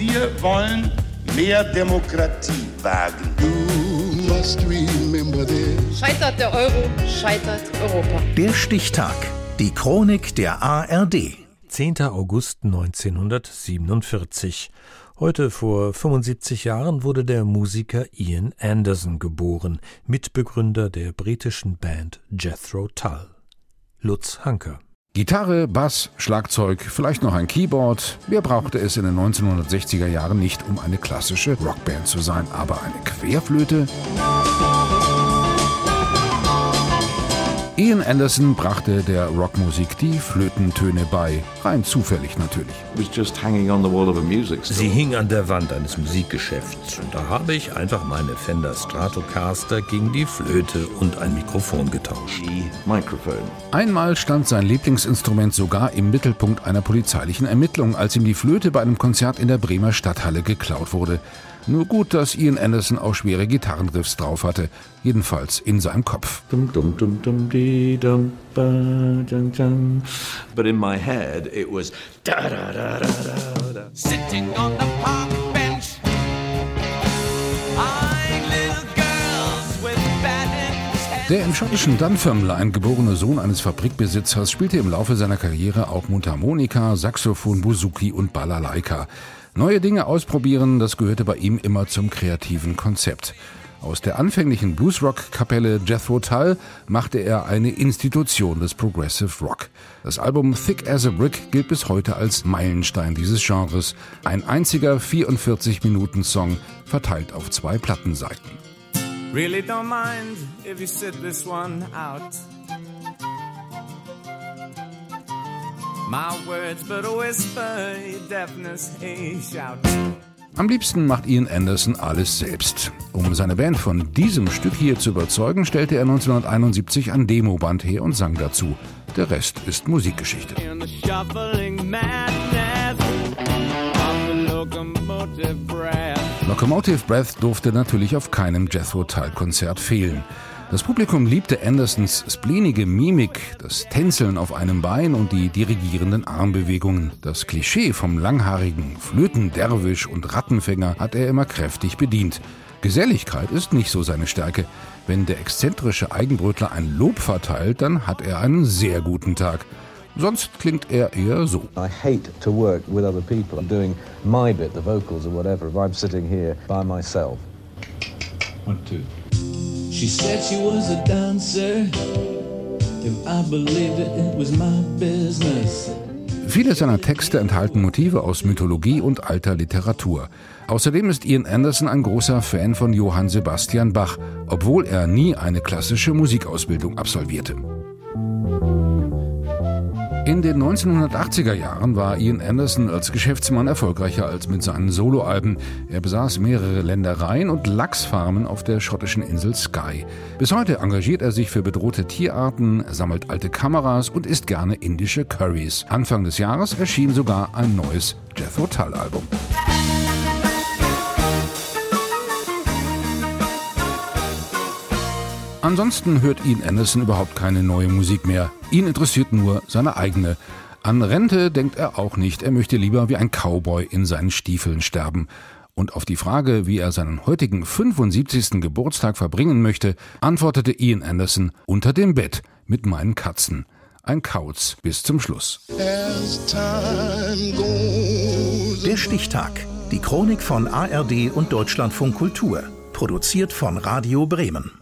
Wir wollen mehr Demokratie wagen. Scheitert der Euro, scheitert Europa. Der Stichtag. Die Chronik der ARD. 10. August 1947. Heute vor 75 Jahren wurde der Musiker Ian Anderson geboren, Mitbegründer der britischen Band Jethro Tull. Lutz Hanker. Gitarre, Bass, Schlagzeug, vielleicht noch ein Keyboard. Wer brauchte es in den 1960er Jahren nicht, um eine klassische Rockband zu sein? Aber eine Querflöte? Ian Anderson brachte der Rockmusik die Flötentöne bei, rein zufällig natürlich. Sie hing an der Wand eines Musikgeschäfts und da habe ich einfach meine Fender Stratocaster gegen die Flöte und ein Mikrofon getauscht. Einmal stand sein Lieblingsinstrument sogar im Mittelpunkt einer polizeilichen Ermittlung, als ihm die Flöte bei einem Konzert in der Bremer Stadthalle geklaut wurde. Nur gut, dass Ian Anderson auch schwere Gitarrenriffs drauf hatte, jedenfalls in seinem Kopf. But in my head it was da da da da da da. Sitting on the park bench. Der im schottischen Dunfermline geborene Sohn eines Fabrikbesitzers spielte im Laufe seiner Karriere auch Mundharmonika, Saxophon, Buzuki und Balalaika. Neue Dinge ausprobieren, das gehörte bei ihm immer zum kreativen Konzept. Aus der anfänglichen Bluesrock-Kapelle Jethro Tull machte er eine Institution des Progressive Rock. Das Album Thick as a Brick gilt bis heute als Meilenstein dieses Genres. Ein einziger 44-Minuten-Song, verteilt auf zwei Plattenseiten. Really don't mind if you sit this one out. Am liebsten macht Ian Anderson alles selbst. Um seine Band von diesem Stück hier zu überzeugen, stellte er 1971 ein Demoband her und sang dazu. Der Rest ist Musikgeschichte. Locomotive Breath durfte natürlich auf keinem Jethro Tull Konzert fehlen. Das Publikum liebte Andersons spleenige Mimik, das Tänzeln auf einem Bein und die dirigierenden Armbewegungen. Das Klischee vom langhaarigen Flötenderwisch und Rattenfänger hat er immer kräftig bedient. Geselligkeit ist nicht so seine Stärke. Wenn der exzentrische Eigenbrötler ein Lob verteilt, dann hat er einen sehr guten Tag. Sonst klingt er eher so. I hate to work with other people. I'm doing my bit, the vocals or whatever, if I'm sitting here by myself. One, two. She said she was a dancer. If I believed it, it was my business. Viele seiner Texte enthalten Motive aus Mythologie und alter Literatur. Außerdem ist Ian Anderson ein großer Fan von Johann Sebastian Bach, obwohl er nie eine klassische Musikausbildung absolvierte. In den 1980er Jahren war Ian Anderson als Geschäftsmann erfolgreicher als mit seinen Soloalben. Er besaß mehrere Ländereien und Lachsfarmen auf der schottischen Insel Skye. Bis heute engagiert er sich für bedrohte Tierarten, sammelt alte Kameras und isst gerne indische Curries. Anfang des Jahres erschien sogar ein neues Jethro Tull Album. Ansonsten hört Ian Anderson überhaupt keine neue Musik mehr. Ihn interessiert nur seine eigene. An Rente denkt er auch nicht, er möchte lieber wie ein Cowboy in seinen Stiefeln sterben. Und auf die Frage, wie er seinen heutigen 75. Geburtstag verbringen möchte, antwortete Ian Anderson unter dem Bett mit meinen Katzen. Ein Kauz bis zum Schluss. Der Stichtag. Die Chronik von ARD und Deutschlandfunk Kultur. Produziert von Radio Bremen.